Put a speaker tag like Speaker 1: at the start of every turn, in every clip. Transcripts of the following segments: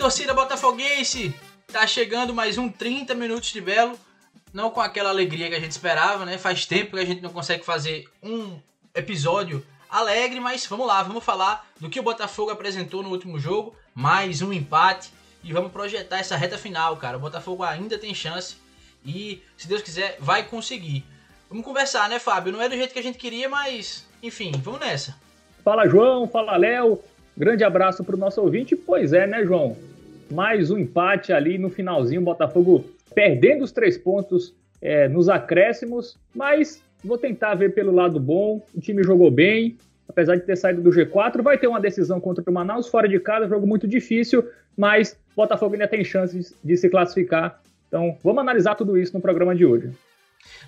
Speaker 1: torcida botafoguense! Tá chegando mais um 30 minutos de belo. Não com aquela alegria que a gente esperava, né? Faz tempo que a gente não consegue fazer um episódio alegre, mas vamos lá, vamos falar do que o Botafogo apresentou no último jogo. Mais um empate e vamos projetar essa reta final, cara. O Botafogo ainda tem chance e, se Deus quiser, vai conseguir. Vamos conversar, né, Fábio? Não é do jeito que a gente queria, mas, enfim, vamos nessa.
Speaker 2: Fala, João. Fala, Léo. Grande abraço para o nosso ouvinte. Pois é, né, João? Mais um empate ali no finalzinho, Botafogo perdendo os três pontos é, nos acréscimos, mas vou tentar ver pelo lado bom. O time jogou bem, apesar de ter saído do G4. Vai ter uma decisão contra o Manaus fora de casa, jogo muito difícil, mas Botafogo ainda tem chances de se classificar. Então, vamos analisar tudo isso no programa de hoje.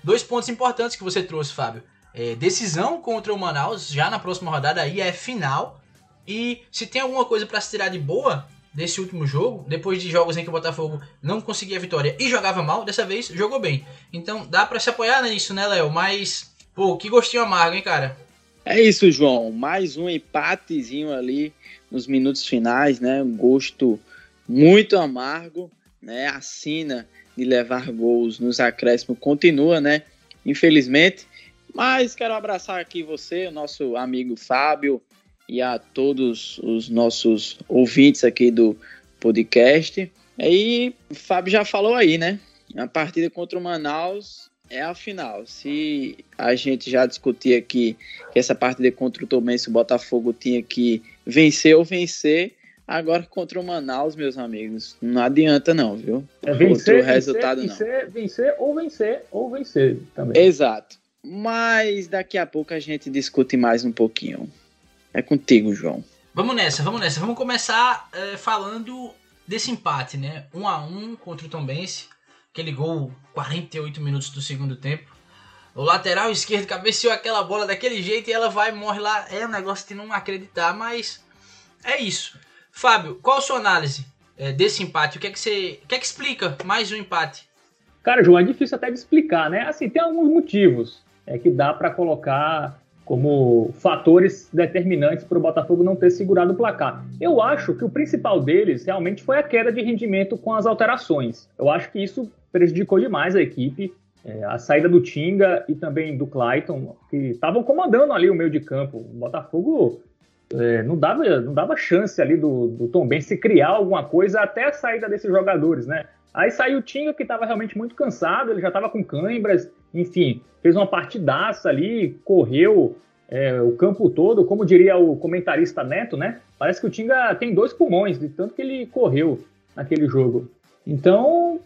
Speaker 1: Dois pontos importantes que você trouxe, Fábio. É, decisão contra o Manaus já na próxima rodada aí é final. E se tem alguma coisa para se tirar de boa desse último jogo, depois de jogos em que o Botafogo não conseguia vitória e jogava mal, dessa vez jogou bem. Então dá para se apoiar nisso, né, Léo? Mas, pô, que gostinho amargo, hein, cara?
Speaker 3: É isso, João. Mais um empatezinho ali nos minutos finais, né? Um gosto muito amargo, né? A sina de levar gols nos acréscimos continua, né? Infelizmente. Mas quero abraçar aqui você, o nosso amigo Fábio, e a todos os nossos ouvintes aqui do podcast. Aí, o Fábio já falou aí, né? A partida contra o Manaus é a final. Se a gente já discutia aqui que essa partida contra o Tomense, o Botafogo tinha que vencer ou vencer, agora contra o Manaus, meus amigos, não adianta não, viu?
Speaker 2: É vencer, Outro resultado vencer, não. vencer ou vencer ou vencer também.
Speaker 3: Exato. Mas daqui a pouco a gente discute mais um pouquinho. É contigo, João.
Speaker 1: Vamos nessa, vamos nessa. Vamos começar é, falando desse empate, né? Um a um contra o Tombense. Aquele gol 48 minutos do segundo tempo. O lateral esquerdo cabeceou aquela bola daquele jeito e ela vai e morre lá. É um negócio de não acreditar, mas é isso. Fábio, qual a sua análise é, desse empate? O que é que você. O que é que explica mais um empate?
Speaker 2: Cara, João, é difícil até de explicar, né? Assim, tem alguns motivos é, que dá para colocar como fatores determinantes para o Botafogo não ter segurado o placar. Eu acho que o principal deles realmente foi a queda de rendimento com as alterações. Eu acho que isso prejudicou demais a equipe. É, a saída do Tinga e também do Clayton, que estavam comandando ali o meio de campo. O Botafogo é, não, dava, não dava chance ali do, do Tom Ben se criar alguma coisa até a saída desses jogadores, né? Aí saiu o Tinga, que estava realmente muito cansado, ele já estava com câimbras, enfim, fez uma partidaça ali, correu é, o campo todo, como diria o comentarista Neto, né? Parece que o Tinga tem dois pulmões, de tanto que ele correu naquele jogo. Então,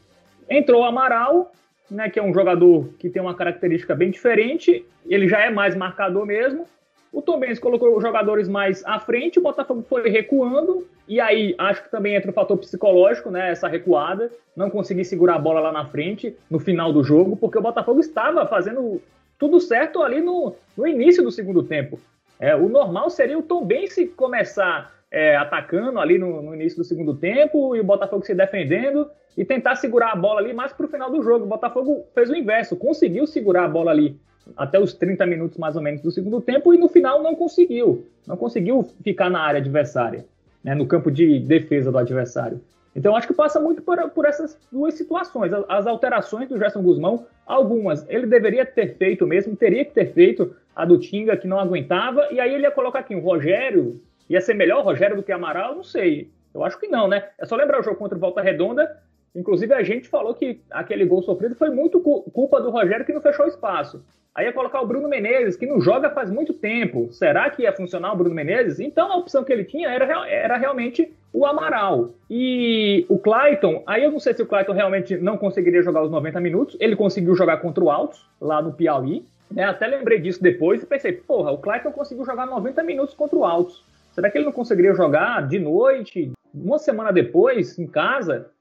Speaker 2: entrou o Amaral, né, que é um jogador que tem uma característica bem diferente, ele já é mais marcador mesmo, o Tom Benz colocou os jogadores mais à frente, o Botafogo foi recuando, e aí acho que também entra o fator psicológico, né? Essa recuada, não conseguir segurar a bola lá na frente, no final do jogo, porque o Botafogo estava fazendo tudo certo ali no, no início do segundo tempo. É, o normal seria o Tom Benz começar é, atacando ali no, no, início do segundo tempo e o Botafogo se defendendo e tentar segurar a bola ali mais para o final do jogo. O Botafogo fez o inverso, conseguiu segurar a bola ali até os 30 minutos mais ou menos do segundo tempo e no final não conseguiu. Não conseguiu ficar na área adversária, né, no campo de defesa do adversário. Então acho que passa muito por, por essas duas situações. As, as, alterações do Gerson Guzmão, algumas ele deveria ter feito mesmo, teria que ter feito a do Tinga que não aguentava, e aí ele ia colocar aqui o Rogério, ia ser melhor o Rogério do que Amaral, não sei. Eu acho que não, né? É só lembrar o jogo contra o Volta Redonda, Inclusive, a gente falou que aquele gol sofrido foi muito culpa do Rogério que não fechou espaço. Aí ia colocar o Bruno Menezes, que não joga faz muito tempo. Será que ia funcionar o Bruno Menezes? Então a opção que ele tinha era, era realmente o Amaral. E o Clayton, aí eu não sei se o Clayton realmente não conseguiria jogar os 90 minutos. Ele conseguiu jogar contra o Altos, lá no Piauí. Né? Até lembrei disso depois e pensei, porra, o Clayton conseguiu jogar 90 minutos contra o Altos. Será que ele não conseguiria jogar de noite, uma semana depois, em casa?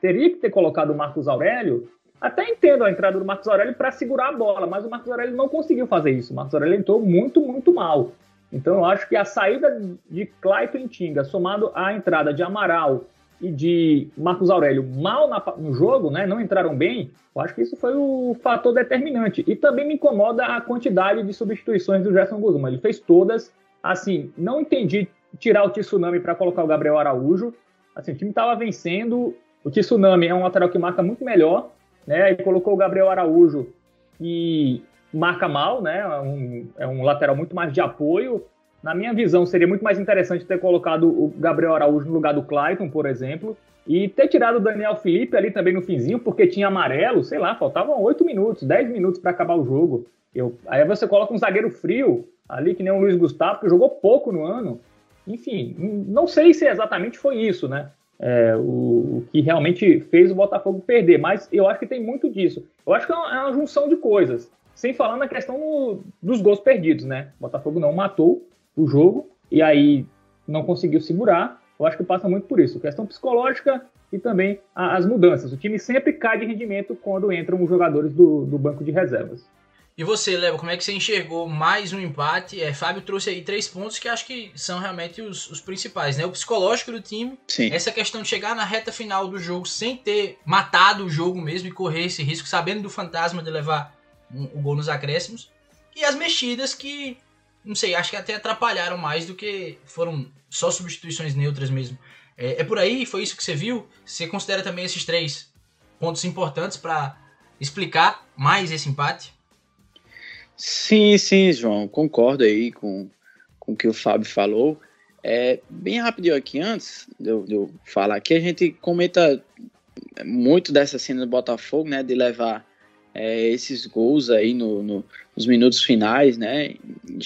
Speaker 2: Teria que ter colocado o Marcos Aurélio até entendo a entrada do Marcos Aurélio para segurar a bola, mas o Marcos Aurélio não conseguiu fazer isso. O Marcos Aurélio entrou muito, muito mal. Então eu acho que a saída de Clayton Tinga, somado à entrada de Amaral e de Marcos Aurélio mal na, no jogo, né, não entraram bem, eu acho que isso foi o fator determinante. E também me incomoda a quantidade de substituições do Gerson Guzmão. Ele fez todas, assim, não entendi tirar o Tsunami para colocar o Gabriel Araújo. Assim, o time estava vencendo. O Tsunami é um lateral que marca muito melhor, né? E colocou o Gabriel Araújo, que marca mal, né? É um, é um lateral muito mais de apoio. Na minha visão, seria muito mais interessante ter colocado o Gabriel Araújo no lugar do Clayton, por exemplo, e ter tirado o Daniel Felipe ali também no finzinho, porque tinha amarelo, sei lá, faltavam 8 minutos, 10 minutos para acabar o jogo. Eu, aí você coloca um zagueiro frio ali, que nem o Luiz Gustavo, que jogou pouco no ano. Enfim, não sei se exatamente foi isso, né? É, o, o, que realmente fez o Botafogo perder, mas eu acho que tem muito disso. Eu acho que é uma, é uma junção de coisas. Sem falar na questão no, dos gols perdidos, né? O Botafogo não matou o jogo e aí não conseguiu segurar. Eu acho que passa muito por isso. Questão psicológica e também a, as mudanças. O time sempre cai de rendimento quando entram os jogadores do, do banco de reservas.
Speaker 1: E você, Léo, como é que você enxergou mais um empate? É, Fábio trouxe aí três pontos que acho que são realmente os, os principais, né? O psicológico do time,
Speaker 3: Sim.
Speaker 1: essa questão de chegar na reta final do jogo sem ter matado o jogo mesmo e correr esse risco, sabendo do fantasma de levar um, o gol nos acréscimos. E as mexidas que, não sei, acho que até atrapalharam mais do que foram só substituições neutras mesmo. É, é por aí? Foi isso que você viu? Você considera também esses três pontos importantes para explicar mais esse empate?
Speaker 3: Sim, sim, João, concordo aí com, com o que o Fábio falou. É, bem rapidinho aqui, antes de eu, de eu falar aqui, a gente comenta muito dessa cena do Botafogo, né, de levar é, esses gols aí no, no, nos minutos finais, né,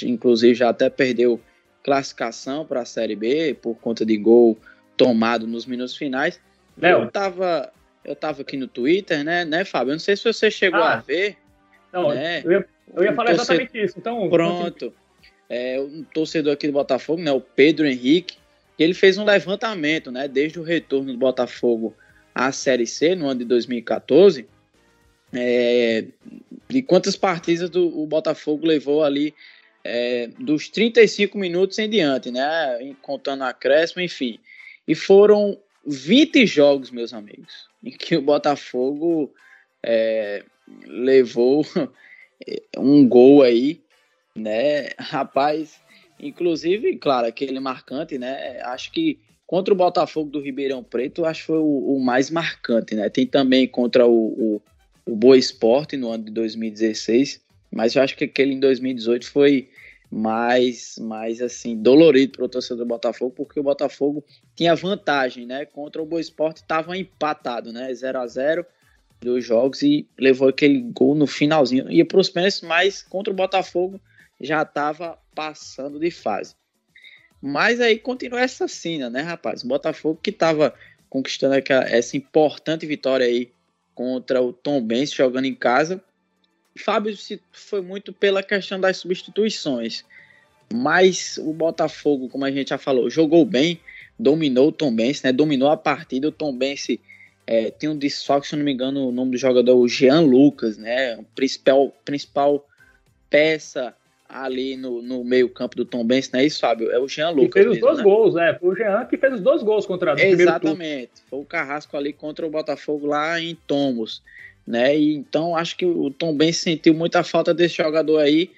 Speaker 3: inclusive já até perdeu classificação para a Série B por conta de gol tomado nos minutos finais. Léo. Eu tava, eu tava aqui no Twitter, né, né, Fábio? Eu não sei se você chegou ah. a ver.
Speaker 2: Não, né? eu, ia, eu ia falar torcedor... exatamente isso. Então,
Speaker 3: Pronto. É, um torcedor aqui do Botafogo, né, o Pedro Henrique, ele fez um levantamento, né, desde o retorno do Botafogo à Série C no ano de 2014, é, de quantas partidas do, o Botafogo levou ali é, dos 35 minutos em diante, né, contando acréscimo, enfim. E foram 20 jogos, meus amigos, em que o Botafogo é, levou um gol aí, né? Rapaz, inclusive, claro, aquele marcante, né? Acho que contra o Botafogo do Ribeirão Preto, acho que foi o, o mais marcante, né? Tem também contra o, o, o Boa Esporte no ano de 2016, mas eu acho que aquele em 2018 foi mais, mais assim, dolorido para o torcedor do Botafogo, porque o Botafogo tinha vantagem, né? Contra o Boa Esporte estava empatado, né? 0 a 0 dos jogos e levou aquele gol no finalzinho. Ia para os pênaltis, mas contra o Botafogo já estava passando de fase. Mas aí continua essa cena, né, rapaz? O Botafogo que estava conquistando essa importante vitória aí contra o Tom Benz jogando em casa. Fábio foi muito pela questão das substituições. Mas o Botafogo, como a gente já falou, jogou bem, dominou o Tom Benz, né? Dominou a partida. O Tom Benz é, tem um desfalque, se não me engano, o nome do jogador, o Jean Lucas, né? O principal, principal peça ali no, no meio campo do Tom Benz, não é isso, Fábio? É o Jean Lucas.
Speaker 2: Que fez os dois né? gols, é. Foi o Jean que fez os dois gols contra o
Speaker 3: Exatamente. Foi o Carrasco ali contra o Botafogo lá em Tomos, né? E, então acho que o Tom Benz sentiu muita falta desse jogador aí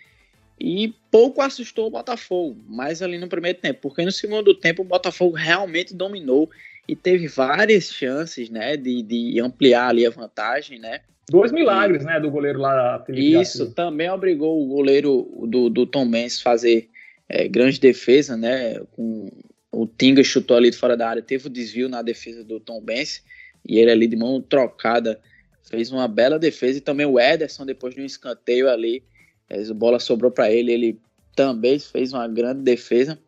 Speaker 3: e pouco assustou o Botafogo, mais ali no primeiro tempo, porque no segundo tempo o Botafogo realmente dominou e teve várias chances, né, de, de ampliar ali a vantagem, né.
Speaker 2: Dois milagres, e, né, do goleiro lá.
Speaker 3: Felipe isso Garcia. também obrigou o goleiro do, do Tom Benz fazer é, grande defesa, né, com o Tinga chutou ali de fora da área, teve o desvio na defesa do Tom Benz e ele ali de mão trocada fez uma bela defesa e também o Ederson depois de um escanteio ali, a bola sobrou para ele, ele também fez uma grande defesa.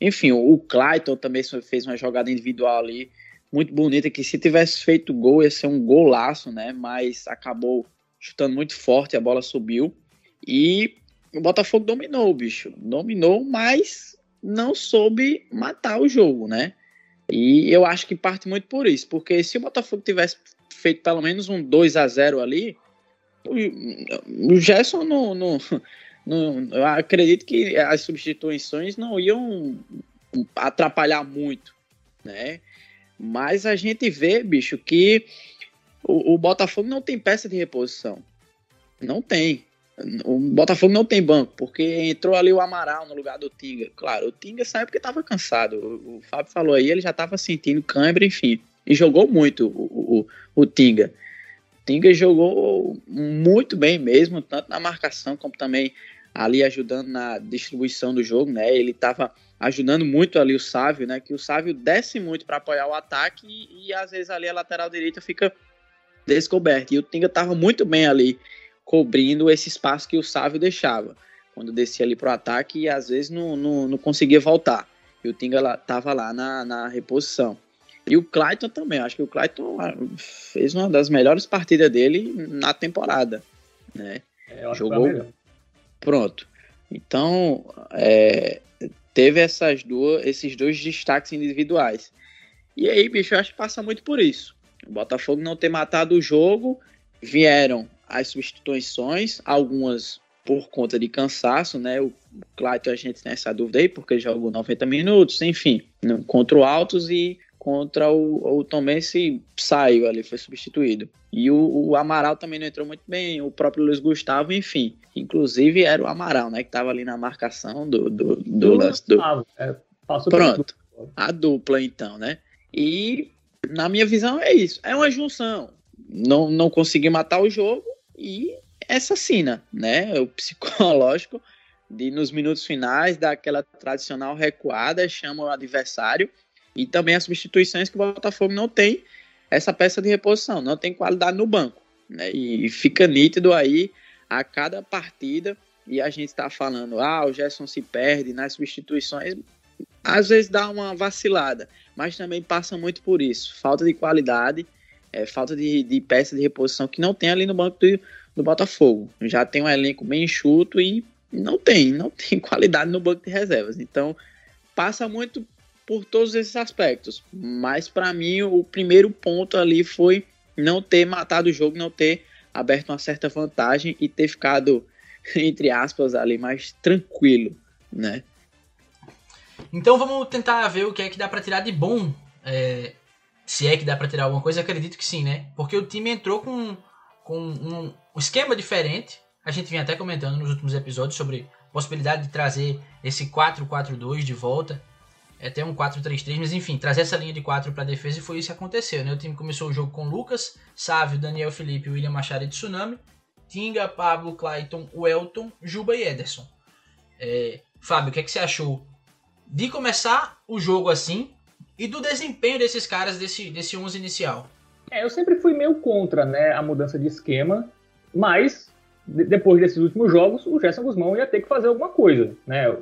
Speaker 3: Enfim, o Clayton também fez uma jogada individual ali muito bonita, que se tivesse feito gol ia ser um golaço, né? Mas acabou chutando muito forte, a bola subiu. E o Botafogo dominou, bicho. Dominou, mas não soube matar o jogo, né? E eu acho que parte muito por isso, porque se o Botafogo tivesse feito pelo menos um 2 a 0 ali, o Gerson não, não, não, eu acredito que as substituições não iam atrapalhar muito, né? Mas a gente vê, bicho, que o, o Botafogo não tem peça de reposição. Não tem. o Botafogo não tem banco, porque entrou ali o Amaral no lugar do Tinga. Claro, o Tinga saiu porque estava cansado. O, o, Fábio falou aí, ele já estava sentindo câimbra, enfim. E jogou muito o, o, o Tinga. O Tinga jogou muito bem mesmo, tanto na marcação como também ali ajudando na distribuição do jogo, né? Ele estava ajudando muito ali o Sávio, né? Que o Sávio desce muito para apoiar o ataque e, e, às vezes ali a lateral direita fica descoberta. E o Tinga estava muito bem ali cobrindo esse espaço que o Sávio deixava quando descia ali para o ataque e às vezes não, não, não, conseguia voltar. E o Tinga estava lá na, na reposição. E o Clayton também, acho que o Clayton ah, fez uma das melhores partidas dele na temporada, né?
Speaker 2: É, Jogou
Speaker 3: pronto. Então, é, teve essas duas, esses dois destaques individuais. E aí, bicho, eu acho que passa muito por isso. O Botafogo não ter matado o jogo, vieram as substituições, algumas por conta de cansaço, né? O Clayton a gente tem essa dúvida aí, porque jogou 90 minutos, enfim, contra o Altos e contra o, o Tomense saiu ali, foi substituído. E o, o, Amaral também não entrou muito bem, o próprio Luiz Gustavo, enfim. Inclusive era o Amaral, né, que estava ali na marcação do, do, do lance. Do... É, Pronto, a dupla então, né? E na minha visão é isso, é uma junção. Não, não consegui matar o jogo e essa cena, né? O psicológico de nos minutos finais daquela tradicional recuada, chama o adversário e também as substituições que o Botafogo não tem essa peça de reposição, não tem qualidade no banco. Né? E fica nítido aí a cada partida. E a gente está falando, ah, o Gerson se perde nas substituições. Às vezes dá uma vacilada, mas também passa muito por isso. Falta de qualidade, é, falta de, de peça de reposição que não tem ali no banco do, do Botafogo. Já tem um elenco bem enxuto e não tem, não tem qualidade no banco de reservas. Então passa muito por todos esses aspectos. Mas para mim o primeiro ponto ali foi não ter matado o jogo, não ter aberto uma certa vantagem e ter ficado entre aspas ali mais tranquilo, né?
Speaker 1: Então vamos tentar ver o que é que dá para tirar de bom. É, se é que dá para tirar alguma coisa, acredito que sim, né? Porque o time entrou com, com um, um esquema diferente. A gente vinha até comentando nos últimos episódios sobre possibilidade de trazer esse 4-4-2 de volta é até um 4-3-3, mas enfim, trazer essa linha de 4 para defesa e foi isso que aconteceu. Né? O time começou o jogo com Lucas, Sávio, Daniel Felipe, William Machado e Tsunami, Tinga, Pablo, Clayton, Welton, Juba e Ederson. É, Fábio, o que, é que você achou de começar o jogo assim e do desempenho desses caras desse, desse 11 inicial?
Speaker 2: É, eu sempre fui meio contra né, a mudança de esquema, mas depois desses últimos jogos, o Gerson Guzmão ia ter que fazer alguma coisa. Né?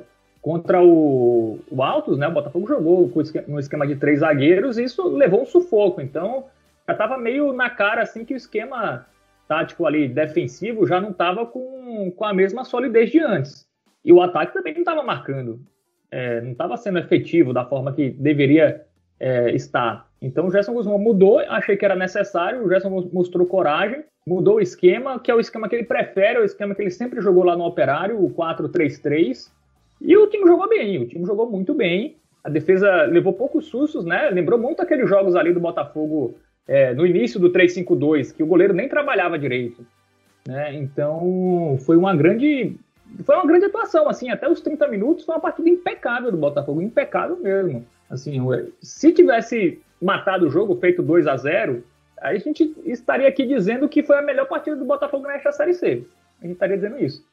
Speaker 2: Contra o, o Altos, né, o Botafogo jogou no esquema de três zagueiros e isso levou um sufoco. Então, já estava meio na cara assim que o esquema tático ali defensivo já não estava com, com a mesma solidez de antes. E o ataque também não estava marcando. É, não estava sendo efetivo da forma que deveria é, estar. Então o Gerson Guzmão mudou, achei que era necessário, o Gerson mostrou coragem, mudou o esquema, que é o esquema que ele prefere, é o esquema que ele sempre jogou lá no Operário, o 4-3-3. E o time jogou bem, o time jogou muito bem. A defesa levou poucos sustos, né? Lembrou muito aqueles jogos ali do Botafogo é, no início do 3-5-2, que o goleiro nem trabalhava direito. Né? Então foi uma grande. Foi uma grande atuação, assim, até os 30 minutos foi uma partida impecável do Botafogo, impecável mesmo. Assim, se tivesse matado o jogo, feito 2 a 0 aí a gente estaria aqui dizendo que foi a melhor partida do Botafogo nesta Série C. A gente estaria dizendo isso.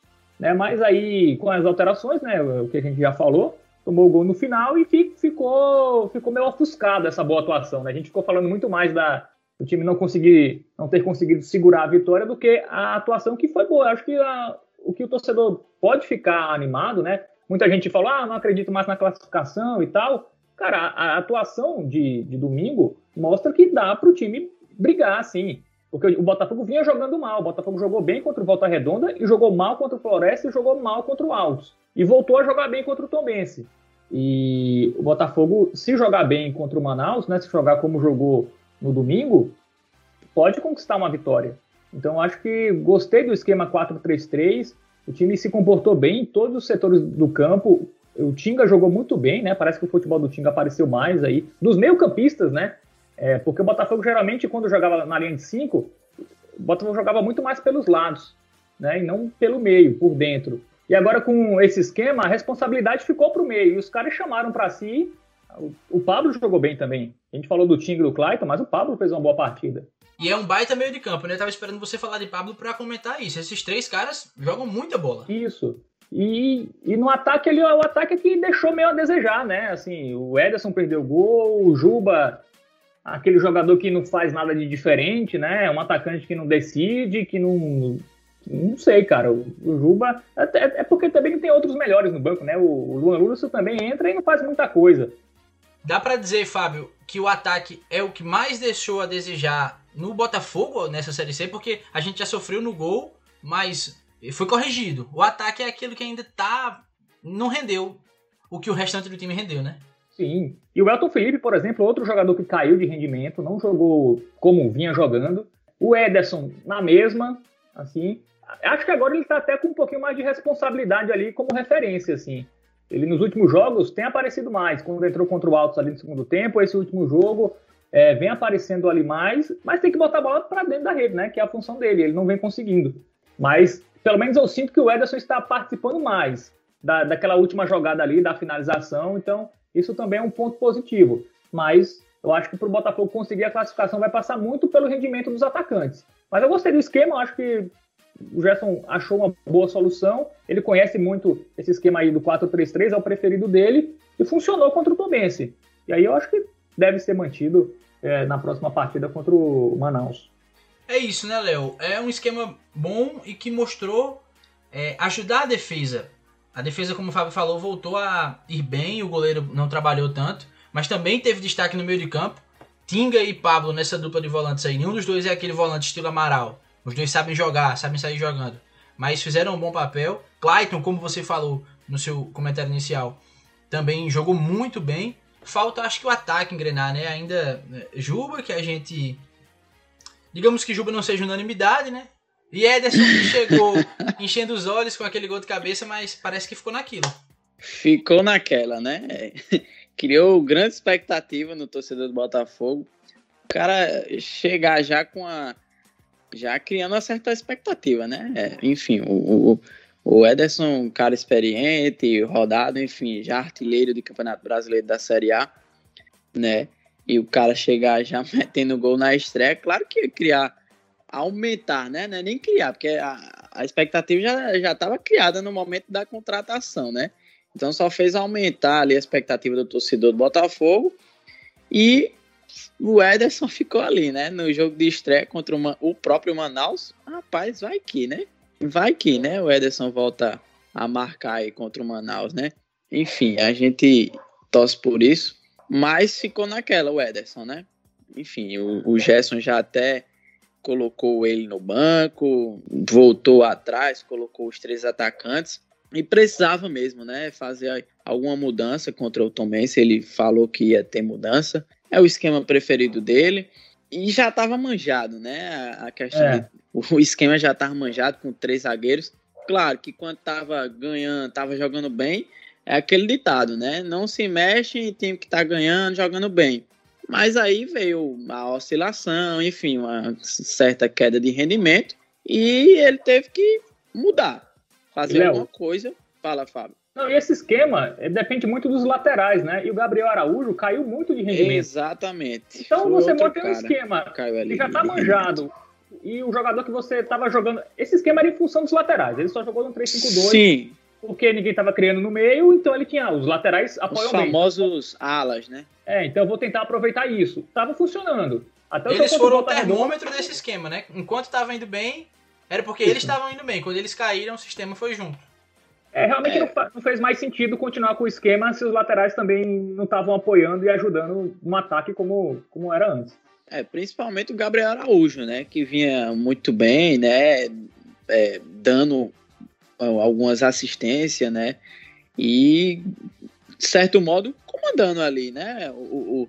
Speaker 2: Né? Mas aí, com as alterações, né, o que a gente já falou, tomou o gol no final e ficou, ficou meio ofuscado essa boa atuação. Né? A gente ficou falando muito mais da o time não conseguir, não ter conseguido segurar a vitória do que a atuação que foi boa. Acho que a, o que o torcedor pode ficar animado, né? Muita gente falou, ah, não acredito mais na classificação e tal. Cara, a, a atuação de, de domingo mostra que dá para o time brigar, assim. Porque o Botafogo vinha jogando mal. O Botafogo jogou bem contra o Volta Redonda e jogou mal contra o Floresta e jogou mal contra o Altos. E voltou a jogar bem contra o Tombense. E o Botafogo, se jogar bem contra o Manaus, né, se jogar como jogou no domingo, pode conquistar uma vitória. Então acho que gostei do esquema 4-3-3. O time se comportou bem em todos os setores do campo. O Tinga jogou muito bem, né? Parece que o futebol do Tinga apareceu mais aí. Dos meio-campistas, né? É, porque o Botafogo geralmente, quando jogava na linha de 5, o Botafogo jogava muito mais pelos lados. né, e não pelo meio, por dentro. E agora com esse esquema, a responsabilidade ficou para o meio, e os caras chamaram para si. O, o, Pablo jogou bem também. A gente falou do Ting e do Clayton, mas o Pablo fez uma boa partida.
Speaker 1: E é um baita meio de campo, né? Eu tava esperando você falar de Pablo para comentar isso. Esses três caras jogam muita bola.
Speaker 2: Isso. E, e no ataque ele é o ataque que deixou meio a desejar, né? Assim, o Ederson perdeu o gol, o Juba, aquele jogador que não faz nada de diferente, né? É um atacante que não decide, que não. Não sei, cara. O, Juba. É, é, porque também tem outros melhores no banco, né? O, o Luan Lúcio também entra e não faz muita coisa.
Speaker 1: Dá para dizer, Fábio, que o ataque é o que mais deixou a desejar no Botafogo nessa Série C, porque a gente já sofreu no gol, mas foi corrigido. O ataque é aquilo que ainda tá. não rendeu o que o restante do time rendeu, né?
Speaker 2: Sim. E o Elton Felipe, por exemplo, outro jogador que caiu de rendimento, não jogou como vinha jogando. O Ederson, na mesma, assim. Acho que agora ele está até com um pouquinho mais de responsabilidade ali como referência, assim. Ele nos últimos jogos tem aparecido mais. Quando entrou contra o Altos ali no segundo tempo, esse último jogo é, vem aparecendo ali mais, mas tem que botar a bola para dentro da rede, né? Que é a função dele. Ele não vem conseguindo. Mas pelo menos eu sinto que o Ederson está participando mais da, daquela última jogada ali, da finalização, então isso também é um ponto positivo. Mas eu acho que para o Botafogo conseguir a classificação vai passar muito pelo rendimento dos atacantes. Mas eu gostei do esquema, acho que o Gerson achou uma boa solução. Ele conhece muito esse esquema aí do 4-3-3, é o preferido dele, e funcionou contra o Tobense. E aí eu acho que deve ser mantido é, na próxima partida contra o Manaus.
Speaker 1: É isso, né, Léo? É um esquema bom e que mostrou é, ajudar a defesa. A defesa, como o Fábio falou, voltou a ir bem, o goleiro não trabalhou tanto, mas também teve destaque no meio de campo. Tinga e Pablo nessa dupla de volantes aí. Nenhum dos dois é aquele volante estilo Amaral. Os dois sabem jogar, sabem sair jogando. Mas fizeram um bom papel. Clayton, como você falou no seu comentário inicial, também jogou muito bem. Falta, acho que o ataque engrenar, né? Ainda né, Juba, que a gente Digamos que Juba não seja unanimidade, né? E Ederson chegou enchendo os olhos com aquele gol de cabeça, mas parece que ficou naquilo.
Speaker 3: Ficou naquela, né? Criou grande expectativa no torcedor do Botafogo. O cara chegar já com a. Já criando uma certa expectativa, né? É, enfim, o, o, o Ederson, cara experiente, rodado, enfim, já artilheiro do Campeonato Brasileiro da Série A, né? e o cara chegar já metendo gol na estreia, claro que ia criar, aumentar, né? É nem criar, porque a, a expectativa já estava criada no momento da contratação, né? Então só fez aumentar ali a expectativa do torcedor do Botafogo e o Ederson ficou ali, né? No jogo de estreia contra uma, o próprio Manaus. Rapaz, vai que, né? Vai que, né? O Ederson volta a marcar aí contra o Manaus, né? Enfim, a gente torce por isso. Mas ficou naquela o Ederson, né? Enfim, o, o Gerson já até colocou ele no banco, voltou atrás, colocou os três atacantes e precisava mesmo, né, fazer alguma mudança contra o Tomense. Ele falou que ia ter mudança. É o esquema preferido dele e já estava manjado, né? A questão é. de, o esquema já estava manjado com três zagueiros. Claro que quando estava ganhando, estava jogando bem, é aquele ditado, né? Não se mexe em time que tá ganhando, jogando bem. Mas aí veio a oscilação, enfim, uma certa queda de rendimento e ele teve que mudar, fazer Léo, alguma coisa. Fala, Fábio.
Speaker 2: Não, e esse esquema depende muito dos laterais, né? E o Gabriel Araújo caiu muito de rendimento.
Speaker 3: Exatamente.
Speaker 2: Então Foi você mantém um esquema que já tá manjado. E o jogador que você estava jogando. Esse esquema era em função dos laterais. Ele só jogou no 3-5-2.
Speaker 3: Sim
Speaker 2: porque ninguém estava criando no meio, então ele tinha os laterais apoiam
Speaker 3: Os famosos meio. alas, né?
Speaker 2: É, então eu vou tentar aproveitar isso. Tava funcionando.
Speaker 1: Até eles foram o termômetro desse esquema, né? Enquanto estava indo bem, era porque eles estavam indo bem. Quando eles caíram, o sistema foi junto.
Speaker 2: É, realmente é. Não, não, fez mais sentido continuar com o esquema se os laterais também não estavam apoiando e ajudando no ataque como, como era antes.
Speaker 3: É, principalmente o Gabriel Araújo, né? Que vinha muito bem, né? É, dando algumas assistências, né? E, de certo modo, comandando ali, né? O, o,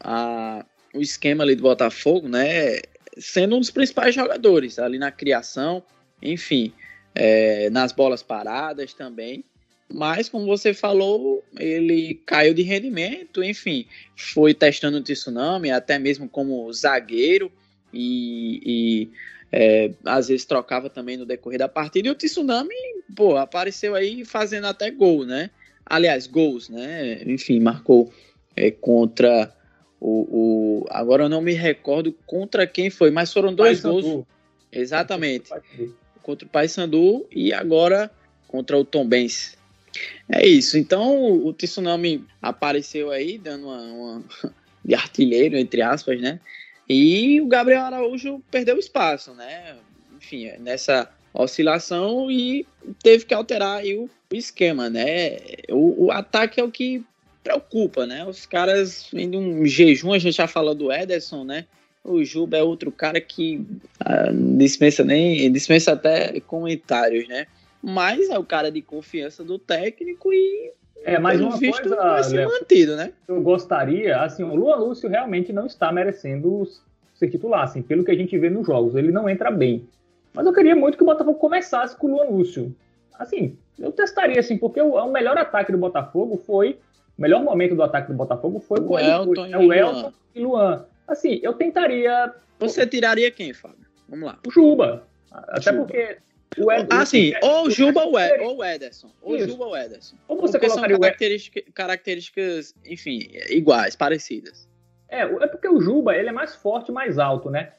Speaker 3: a, o esquema ali do Botafogo, né? Sendo um dos principais jogadores ali na criação, enfim, é, nas bolas paradas também. Mas, como você falou, ele caiu de rendimento, enfim, foi testando o tsunami, até mesmo como zagueiro, e, e é, às vezes trocava também no decorrer da partida, e o Tsunami, pô, apareceu aí fazendo até gol, né? Aliás, gols, né? Enfim, marcou é, contra o, o, Agora eu não me recordo contra quem foi, mas foram dois gols. Exatamente. Contra o Paysandu e agora contra o Tom Benz. É isso. Então o Tsunami apareceu aí, dando uma, uma de artilheiro, entre aspas, né? E o Gabriel Araújo perdeu espaço, né? Enfim, nessa oscilação e teve que alterar o, esquema, né? O, o, ataque é o que preocupa, né? Os caras vendo um jejum, a gente já falou do Ederson, né? O Juba é outro cara que ah, dispensa nem dispensa até comentários, né? Mas é o cara de confiança do técnico e
Speaker 2: é, mas uma visto, coisa vai
Speaker 3: ser mantido, né?
Speaker 2: Eu gostaria, assim, o Luan Lúcio realmente não está merecendo ser titular, assim, pelo que a gente vê nos jogos, ele não entra bem. Mas eu queria muito que o Botafogo começasse com o Luan Lúcio. Assim, eu testaria, assim, porque o, o melhor ataque do Botafogo foi, o melhor momento do ataque do Botafogo foi o com Elton, ele, é, o Elton e Luan. Assim, eu tentaria...
Speaker 3: Você tiraria quem, Fábio? Vamos lá.
Speaker 2: O Juba. Até Juba. porque
Speaker 3: Ed, ah, sim, ou Juba ou, Ed, ou Ederson. Ou Isso. Juba ou Ederson. Ou você porque são características, características, enfim, iguais, parecidas.
Speaker 2: É, é porque o Juba ele é mais forte e mais alto, né?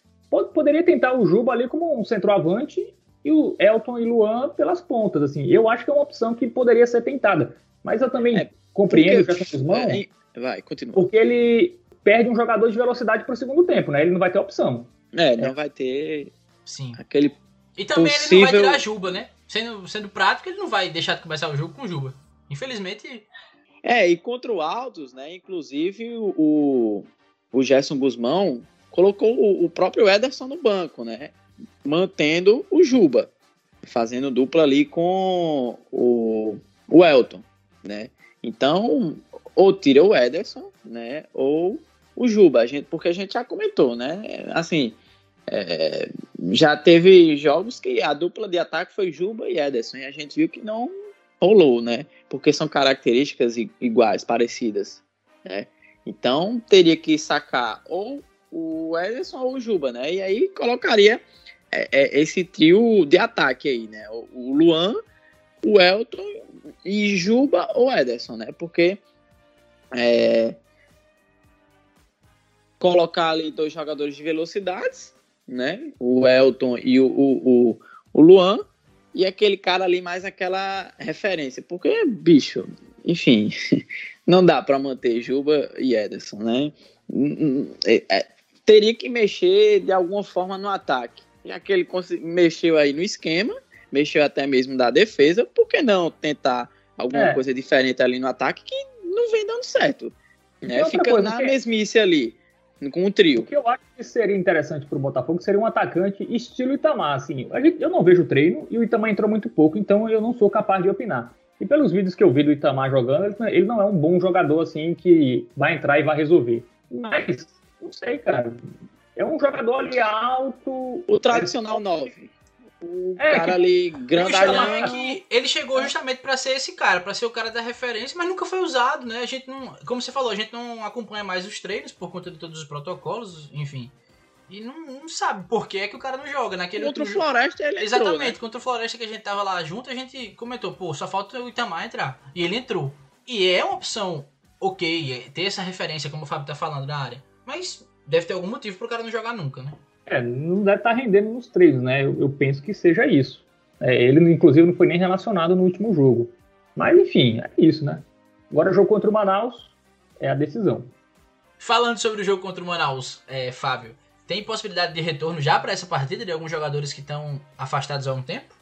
Speaker 2: Poderia tentar o Juba ali como um centroavante e o Elton e Luan pelas pontas, assim. Eu acho que é uma opção que poderia ser tentada. Mas eu também é, compreendo porque, o Jefferson Guzmão. É,
Speaker 3: vai, continua.
Speaker 2: Porque ele perde um jogador de velocidade para o segundo tempo, né? Ele não vai ter opção.
Speaker 3: É, não é. vai ter
Speaker 1: Sim.
Speaker 3: aquele
Speaker 1: e também possível... ele não vai tirar Juba, né? Sendo, sendo prático, ele não vai deixar de começar o jogo com Juba. Infelizmente.
Speaker 3: É, e contra o Altos, né? Inclusive o, o Gerson Guzmão colocou o, o próprio Ederson no banco, né? Mantendo o Juba. Fazendo dupla ali com o, o Elton, né? Então, ou tira o Ederson, né? Ou o Juba, a gente, porque a gente já comentou, né? Assim, é, já teve jogos que a dupla de ataque foi Juba e Ederson, e a gente viu que não rolou, né? Porque são características iguais, parecidas, né? Então teria que sacar ou o Ederson ou o Juba, né? E aí colocaria é, é, esse trio de ataque aí, né? O, Luan, o Elton e Juba ou Ederson, né? Porque é, colocar ali dois jogadores de velocidades né? O Elton e o, o, o, o Luan, e aquele cara ali mais aquela referência. Porque, bicho, enfim, não dá para manter Juba e Ederson, né? É, é, teria que mexer de alguma forma no ataque. Já que ele mexeu aí no esquema, mexeu até mesmo da defesa, por que não tentar alguma é. coisa diferente ali no ataque que não vem dando certo? Né? Fica coisa, na que... mesmice ali com o trio.
Speaker 2: O que eu acho que seria interessante para o Botafogo seria um atacante estilo Itamar. Assim, eu não vejo o treino e o Itamar entrou muito pouco, então eu não sou capaz de opinar. E pelos vídeos que eu vi do Itamar jogando, ele não é um bom jogador assim que vai entrar e vai resolver. Mas, não sei, cara. É um jogador ali alto.
Speaker 3: O tradicional 9 o é, cara ali grandalhão.
Speaker 1: É que ele chegou justamente para ser esse cara, para ser o cara da referência, mas nunca foi usado, né? A gente não, como você falou, a gente não acompanha mais os treinos por conta de todos os protocolos, enfim. E não, não sabe por que é que o cara não joga naquele
Speaker 3: Contra outro o Floresta ele
Speaker 1: Exatamente,
Speaker 3: entrou, né?
Speaker 1: contra o Floresta que a gente tava lá junto, a gente comentou, pô, só falta o Itamar entrar. E ele entrou. E é uma opção ok, é ter essa referência, como o Fábio tá falando, na área. Mas deve ter algum motivo pro cara não jogar nunca, né?
Speaker 2: É, não deve estar tá rendendo nos treinos, né? Eu, eu penso que seja isso. É, ele, inclusive, não foi nem relacionado no último jogo. Mas, enfim, é isso, né? Agora, jogo contra o Manaus é a decisão.
Speaker 1: Falando sobre o jogo contra o Manaus, é, Fábio, tem possibilidade de retorno já para essa partida de alguns jogadores que estão afastados há um tempo?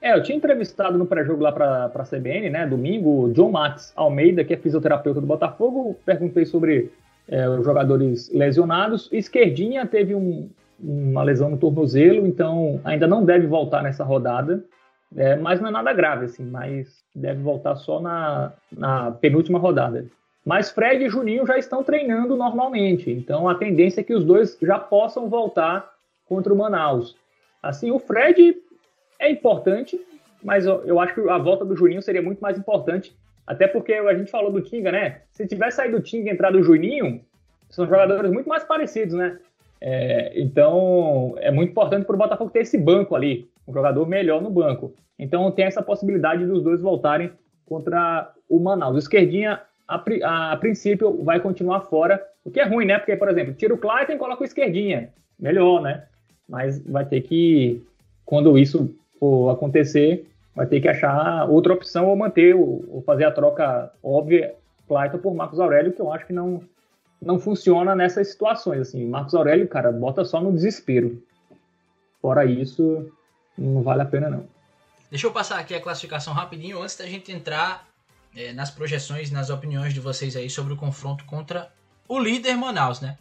Speaker 2: É, eu tinha entrevistado no pré-jogo lá para a CBN, né, domingo, o John Matos Almeida, que é fisioterapeuta do Botafogo. Perguntei sobre é, os jogadores lesionados. Esquerdinha teve um, uma lesão no tornozelo, então ainda não deve voltar nessa rodada. É, mas não é nada grave, assim, mas deve voltar só na, na penúltima rodada. Mas Fred e Juninho já estão treinando normalmente, então a tendência é que os dois já possam voltar contra o Manaus. Assim, o Fred é importante, mas eu, eu acho que a volta do Juninho seria muito mais importante, até porque a gente falou do Tinga, né? Se tivesse saído do Tinga e entrado o Juninho, são jogadores muito mais parecidos, né? É, então, é muito importante para o Botafogo ter esse banco ali, um jogador melhor no banco. Então, tem essa possibilidade dos dois voltarem contra o Manaus. O esquerdinha, a, a, princípio, vai continuar fora, o que é ruim, né? Porque, por exemplo, tira o Clayton e coloca o esquerdinha. Melhor, né? Mas vai ter que, quando isso for acontecer, vai ter que achar outra opção ou manter, ou fazer a troca óbvia, Clayton por Marcos Aurélio, que eu acho que não, não funciona nessas situações. Assim, Marcos Aurélio, cara, bota só no desespero. Fora isso, não vale a pena não.
Speaker 1: Deixa eu passar aqui a classificação rapidinho antes da gente entrar é, nas projeções, nas opiniões de vocês aí sobre o confronto contra o líder Manaus, né?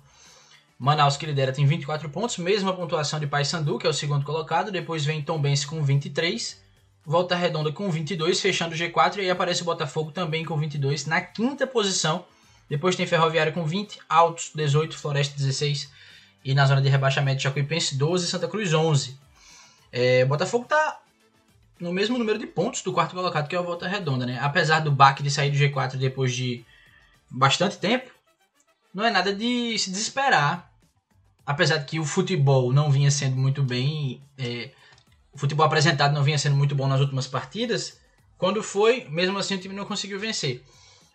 Speaker 1: Manaus que lidera tem 24 pontos, mesma pontuação de Paysandu, que é o segundo colocado, depois vem Tombense com 23, Volta Redonda com 22, fechando o G4, e aí aparece o Botafogo também com 22 na quinta posição depois tem Ferroviário com 20, Altos 18, Floresta 16 e na zona de rebaixamento Jacuipense 12, Santa Cruz 11. É, Botafogo tá no mesmo número de pontos do quarto colocado que é o Volta Redonda, né? Apesar do baque de sair do G4 depois de bastante tempo, não é nada de se desesperar. Apesar de que o futebol não vinha sendo muito bem, é, o futebol apresentado não vinha sendo muito bom nas últimas partidas, quando foi, mesmo assim o time não conseguiu vencer.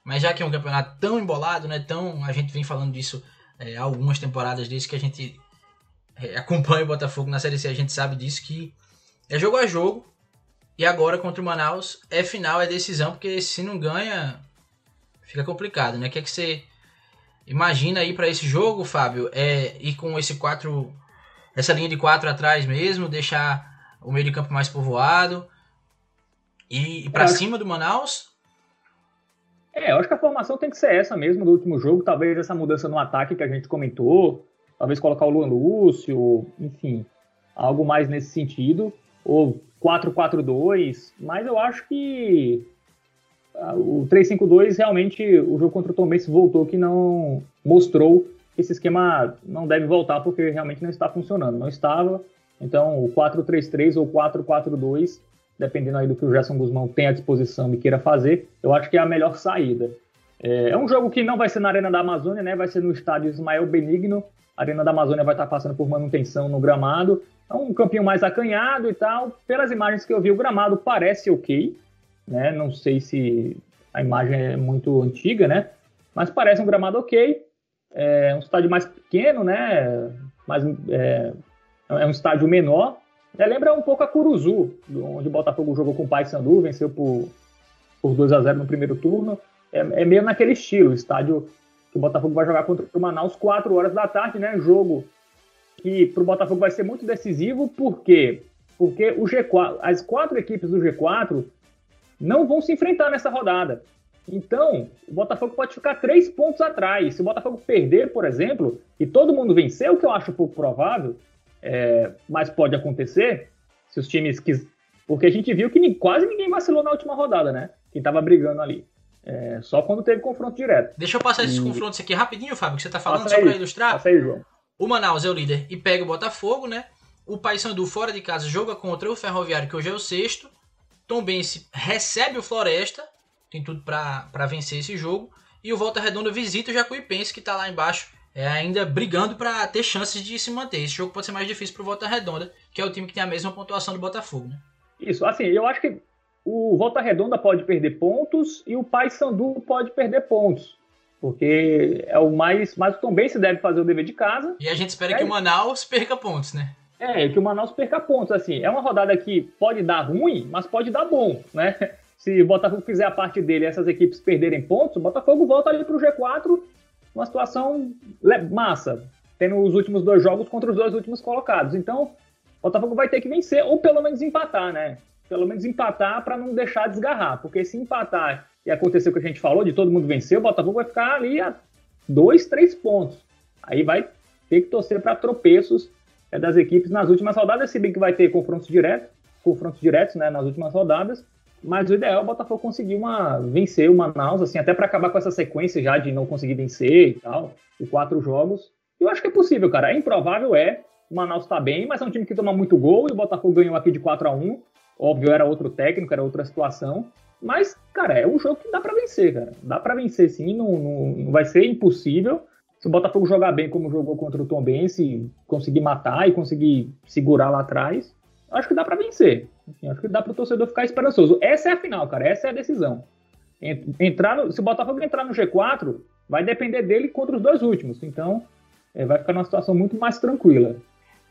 Speaker 1: Mas já que é um campeonato tão embolado, né? Tão, a gente vem falando disso é, há algumas temporadas desde que a gente é, acompanha o Botafogo na Série C, a gente sabe disso que é jogo a jogo. E agora contra o Manaus é final, é decisão, porque se não ganha, fica complicado, né? O que é que você imagina aí para esse jogo, Fábio? É ir com esse quatro, essa linha de quatro atrás mesmo, deixar o meio de campo mais povoado e ir para cima do Manaus?
Speaker 2: É, eu acho que a formação tem que ser essa mesmo do último jogo. Talvez essa mudança no ataque que a gente comentou. Talvez colocar o Luan Lúcio, enfim, algo mais nesse sentido. Ou 4-4-2. Mas eu acho que ah, o 3-5-2 realmente, o jogo contra o Tom Benz voltou que não mostrou que esse esquema não deve voltar porque realmente não está funcionando. Não estava. Então o 4-3-3 ou 4-4-2 dependendo aí do que o Gerson Guzmão tem à disposição e queira fazer, eu acho que é a melhor saída. É, é um jogo que não vai ser na Arena da Amazônia, né? Vai ser no estádio Ismael Benigno. A Arena da Amazônia vai estar passando por manutenção no gramado. É um campinho mais acanhado e tal. Pelas imagens que eu vi, o gramado parece ok, né? Não sei se a imagem é muito antiga, né? Mas parece um gramado ok. É um estádio mais pequeno, né? Mais, é, é um estádio menor, é, lembra um pouco a Curuzu, onde o Botafogo jogou com o Paysandu, venceu por, por 2 a 0 no primeiro turno. É, é meio naquele estilo, estádio que o Botafogo vai jogar contra o Manaus 4 horas da tarde, né? Jogo que para o Botafogo vai ser muito decisivo, por quê? Porque o G4, as quatro equipes do G4 não vão se enfrentar nessa rodada. Então, o Botafogo pode ficar três pontos atrás. Se o Botafogo perder, por exemplo, e todo mundo vencer, o que eu acho pouco provável, é, mas pode acontecer se os times quis, porque a gente viu que quase ninguém vacilou na última rodada, né? Quem estava brigando ali. É, só quando teve confronto direto.
Speaker 1: Deixa eu passar esses e... confrontos aqui rapidinho, Fábio, que você está falando, passa só para ilustrar.
Speaker 2: Passa aí, João.
Speaker 1: O Manaus é o líder e pega o Botafogo, né? O Paysandu fora de casa joga contra o Ferroviário, que hoje é o sexto. Tombense recebe o Floresta, tem tudo para vencer esse jogo. E o Volta Redonda visita o Jacuipense, que está lá embaixo é ainda brigando para ter chances de se manter. Esse jogo pode ser mais difícil para o Volta Redonda, que é o time que tem a mesma pontuação do Botafogo. Né?
Speaker 2: Isso, assim, eu acho que o Volta Redonda pode perder pontos e o Paysandu pode perder pontos. Porque é o mais. Mas também se deve fazer o dever de casa.
Speaker 1: E a gente espera é, que o Manaus perca pontos, né?
Speaker 2: É, que o Manaus perca pontos. Assim, é uma rodada que pode dar ruim, mas pode dar bom, né? Se o Botafogo fizer a parte dele e essas equipes perderem pontos, o Botafogo volta ali para o G4 uma situação massa, tendo os últimos dois jogos contra os dois últimos colocados. Então, o Botafogo vai ter que vencer, ou pelo menos empatar, né? Pelo menos empatar para não deixar desgarrar, porque se empatar e acontecer o que a gente falou, de todo mundo vencer, o Botafogo vai ficar ali a dois, três pontos. Aí vai ter que torcer para tropeços é, das equipes nas últimas rodadas, se bem que vai ter confrontos diretos, confrontos diretos né, nas últimas rodadas, mas o ideal é o Botafogo conseguir uma, vencer o Manaus, assim, até para acabar com essa sequência já de não conseguir vencer e tal, de quatro jogos. Eu acho que é possível, cara. É improvável, é. O Manaus tá bem, mas é um time que toma muito gol e o Botafogo ganhou aqui de 4 a 1 Óbvio, era outro técnico, era outra situação. Mas, cara, é um jogo que dá para vencer, cara. Dá para vencer sim, não, não, não vai ser impossível. se o Botafogo jogar bem como jogou contra o Tom Bense, conseguir matar e conseguir segurar lá atrás, acho que dá para vencer. Enfim, acho que dá para o torcedor ficar esperançoso. Essa é a final, cara. Essa é a decisão. Entrar no, se o Botafogo entrar no G4, vai depender dele contra os dois últimos. Então, é, vai ficar numa situação muito mais tranquila.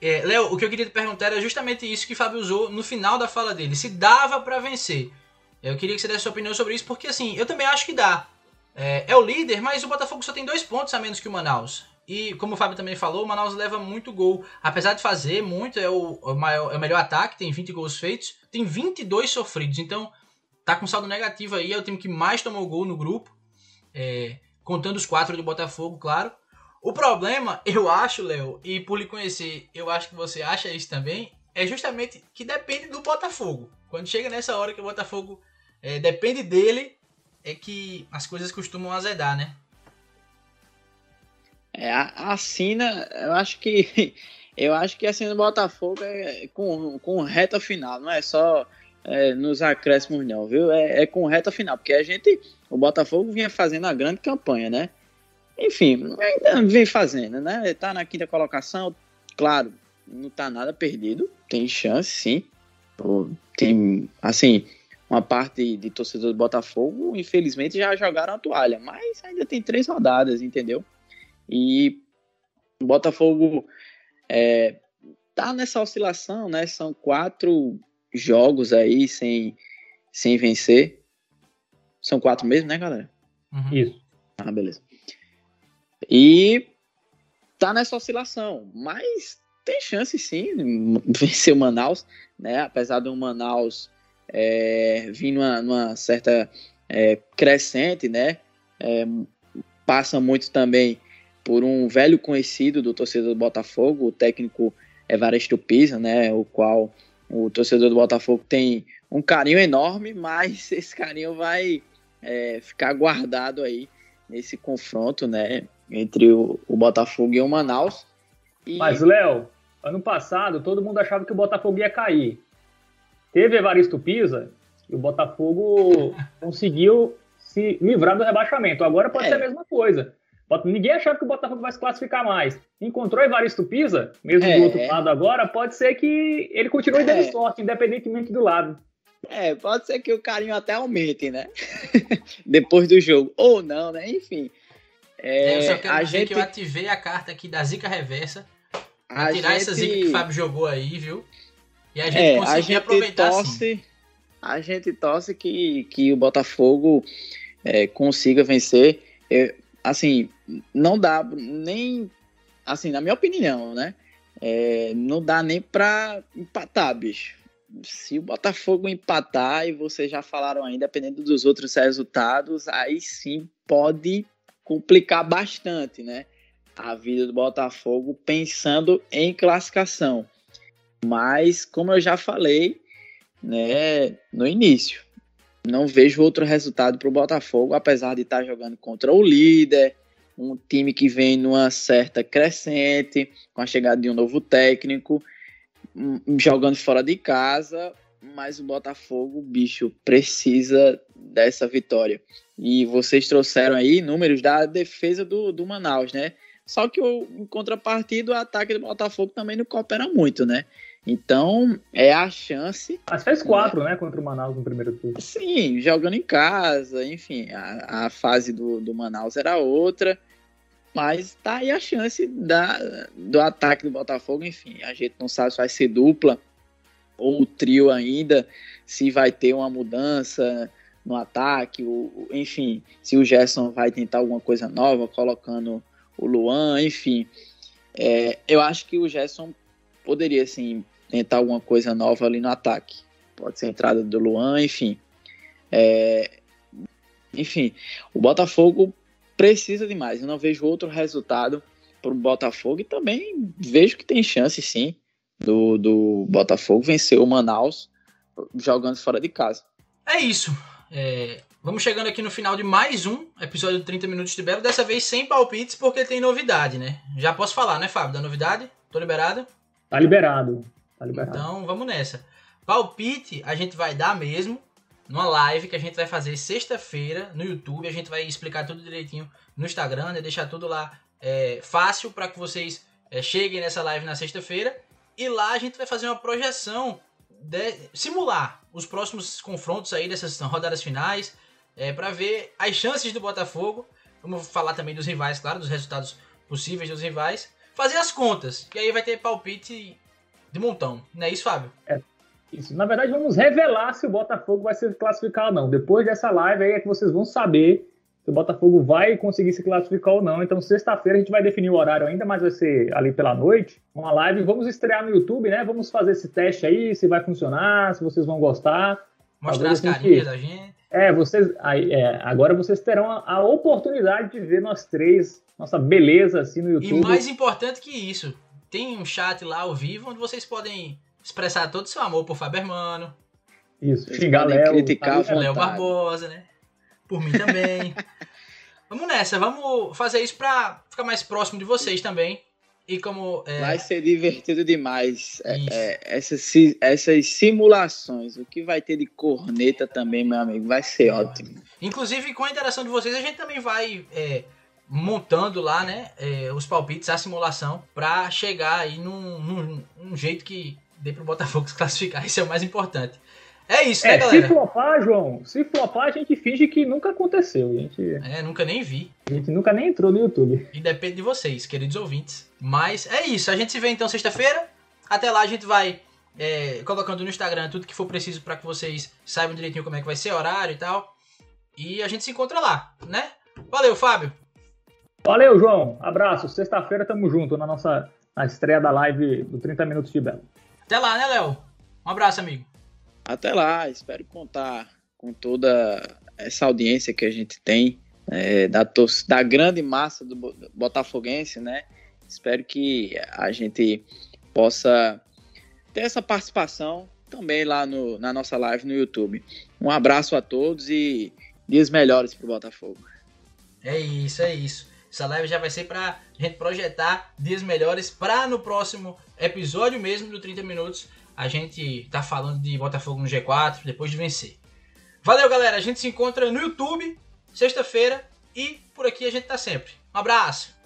Speaker 1: É, Léo, o que eu queria te perguntar era justamente isso que o Fábio usou no final da fala dele. Se dava para vencer. Eu queria que você desse sua opinião sobre isso, porque assim, eu também acho que dá. É, é, o líder, mas o Botafogo só tem dois pontos a menos que o Manaus. E como o Fábio também falou, o Manaus leva muito gol. Apesar de fazer muito, é o, o, maior, é o melhor ataque, tem 20 gols feitos, tem 22 sofridos. Então, tá com saldo negativo aí, é o time que mais tomou gol no grupo. É, contando os quatro do Botafogo, claro. O problema, eu acho, Léo, e por lhe conhecer, eu acho que você acha isso também, é justamente que depende do Botafogo. Quando chega nessa hora que o Botafogo é, depende dele, é que as coisas costumam azedar, né?
Speaker 3: É, a, a eu acho que eu acho que a Sina do Botafogo é com, com reta final, não é só é, nos acréscimos não, viu? É, é, com reta final, porque a gente, o Botafogo vinha fazendo a grande campanha, né? Enfim, ainda vem fazendo, né? Tá na quinta colocação, claro, não tá nada perdido, tem chance, sim. Tem, assim, uma parte de torcedor do Botafogo, infelizmente, já jogaram a toalha, mas ainda tem três rodadas, entendeu? E o Botafogo é, tá nessa oscilação, né? São quatro jogos aí sem, sem vencer. São quatro mesmo, né, galera?
Speaker 2: Uhum. Isso.
Speaker 3: Ah, beleza. E tá nessa oscilação, mas tem chance sim de vencer o Manaus, né? Apesar do Manaus é, vir numa, numa certa é, crescente, né? É, passa muito também por um velho conhecido do torcedor do Botafogo, o técnico Evaristo Pisa, né? O qual o torcedor do Botafogo tem um carinho enorme, mas esse carinho vai é, ficar guardado aí nesse confronto, né? Entre o, o Botafogo e o Manaus.
Speaker 2: E... Mas, Léo, ano passado todo mundo achava que o Botafogo ia cair. Teve Evaristo Pisa e o Botafogo conseguiu se livrar do rebaixamento. Agora pode é. ser a mesma coisa. Ninguém achava que o Botafogo vai se classificar mais. Encontrou Evaristo Pisa, mesmo é. do outro lado agora, pode ser que ele continue dando é. sorte, independentemente do lado.
Speaker 3: É, pode ser que o carinho até aumente, né? Depois do jogo. Ou não, né? Enfim.
Speaker 1: É, eu só quero a dizer gente... que eu ativei a carta aqui da zica reversa. Pra tirar gente... essa zica que o Fábio jogou aí, viu?
Speaker 3: E a gente é, conseguir a gente aproveitar assim. torce, assim. A gente torce que, que o Botafogo é, consiga vencer. É, assim, não dá nem. Assim, na minha opinião, né? É, não dá nem pra empatar, bicho. Se o Botafogo empatar, e vocês já falaram aí, dependendo dos outros resultados, aí sim pode complicar bastante, né? A vida do Botafogo pensando em classificação. Mas, como eu já falei, né, no início, não vejo outro resultado para o Botafogo, apesar de estar tá jogando contra o líder, um time que vem numa certa crescente, com a chegada de um novo técnico, hum, jogando fora de casa, mas o Botafogo, bicho, precisa dessa vitória. E vocês trouxeram aí números da defesa do, do Manaus, né? Só que o, em contrapartida, o ataque do Botafogo também não coopera muito, né? Então, é a chance.
Speaker 2: Mas fez quatro, né? né, contra o Manaus no primeiro turno.
Speaker 3: Sim, jogando em casa, enfim, a, a fase do, do Manaus era outra. Mas tá aí a chance da, do ataque do Botafogo, enfim. A gente não sabe se vai ser dupla ou trio ainda, se vai ter uma mudança no ataque, o, enfim, se o Gerson vai tentar alguma coisa nova, colocando o Luan, enfim. É, eu acho que o Gerson poderia, assim, tentar alguma coisa nova ali no ataque. Pode ser a entrada do Luan, enfim. É, enfim, o Botafogo precisa de mais. Eu não vejo outro resultado para o Botafogo e também vejo que tem chance, sim, do, do Botafogo vencer o Manaus jogando fora de casa.
Speaker 1: É isso. É, vamos chegando aqui no final de mais um episódio de 30 Minutos de Belo. Dessa vez sem palpites, porque tem novidade, né? Já posso falar, né, Fábio, da novidade? Tô liberado?
Speaker 2: Tá liberado. Tá liberado.
Speaker 1: Então vamos nessa. Palpite a gente vai dar mesmo numa live que a gente vai fazer sexta-feira no YouTube. A gente vai explicar tudo direitinho no Instagram, né? deixar tudo lá é, fácil para que vocês é, cheguem nessa live na sexta-feira. E lá a gente vai fazer uma projeção, de, simular os próximos confrontos aí dessas rodadas finais, é, para ver as chances do Botafogo. Vamos falar também dos rivais, claro, dos resultados possíveis dos rivais. Fazer as contas, e aí vai ter palpite de montão. Não é isso, Fábio?
Speaker 2: É, isso. Na verdade, vamos revelar se o Botafogo vai se classificar ou não. Depois dessa live aí é que vocês vão saber se o Botafogo vai conseguir se classificar ou não. Então, sexta-feira a gente vai definir o horário ainda, mas vai ser ali pela noite, uma live. Vamos estrear no YouTube, né? Vamos fazer esse teste aí, se vai funcionar, se vocês vão gostar.
Speaker 1: Mostrar as carinhas da gente.
Speaker 2: É, vocês, é, agora vocês terão a, a, oportunidade de ver nós três, nossa beleza assim no YouTube.
Speaker 1: E mais importante que isso, tem um chat lá ao vivo onde vocês podem expressar todo o seu amor por Faber Mano.
Speaker 2: Isso, xingar Léo.
Speaker 3: Criticar
Speaker 1: Léo Barbosa, né? Por mim também. vamos nessa, vamos fazer isso pra ficar mais próximo de vocês também. E como. É...
Speaker 3: Vai ser divertido demais. É, é, essas, essas simulações. O que vai ter de corneta também, meu amigo, vai ser ótimo.
Speaker 1: Inclusive, com a interação de vocês, a gente também vai é, montando lá, né, é, os palpites, a simulação, para chegar aí num, num, num, jeito que dê pro Botafogo se classificar. Isso é o mais importante. É isso, né,
Speaker 2: é,
Speaker 1: galera?
Speaker 2: Se flopar, João, se flopar, a gente finge que nunca aconteceu. A gente...
Speaker 1: É, nunca nem vi.
Speaker 2: A gente nunca nem entrou no YouTube.
Speaker 1: E depende de vocês, queridos ouvintes. Mas é isso, a gente se vê então sexta-feira. Até lá a gente vai é, colocando no Instagram tudo que for preciso para que vocês saibam direitinho como é que vai ser, horário e tal. E a gente se encontra lá, né? Valeu, Fábio!
Speaker 2: Valeu, João. Abraço. Sexta-feira tamo junto na nossa na estreia da live do 30 Minutos de Belo.
Speaker 1: Até lá, né, Léo? Um abraço, amigo.
Speaker 3: Até lá. Espero contar com toda essa audiência que a gente tem, é, da, da grande massa do botafoguense, né? Espero que a gente possa ter essa participação também lá no, na nossa live no YouTube. Um abraço a todos e dias melhores para o Botafogo.
Speaker 1: É isso, é isso. Essa live já vai ser para a gente projetar dias melhores para no próximo episódio mesmo do 30 minutos a gente tá falando de Botafogo no G4 depois de vencer. Valeu, galera. A gente se encontra no YouTube sexta-feira e por aqui a gente tá sempre. Um abraço.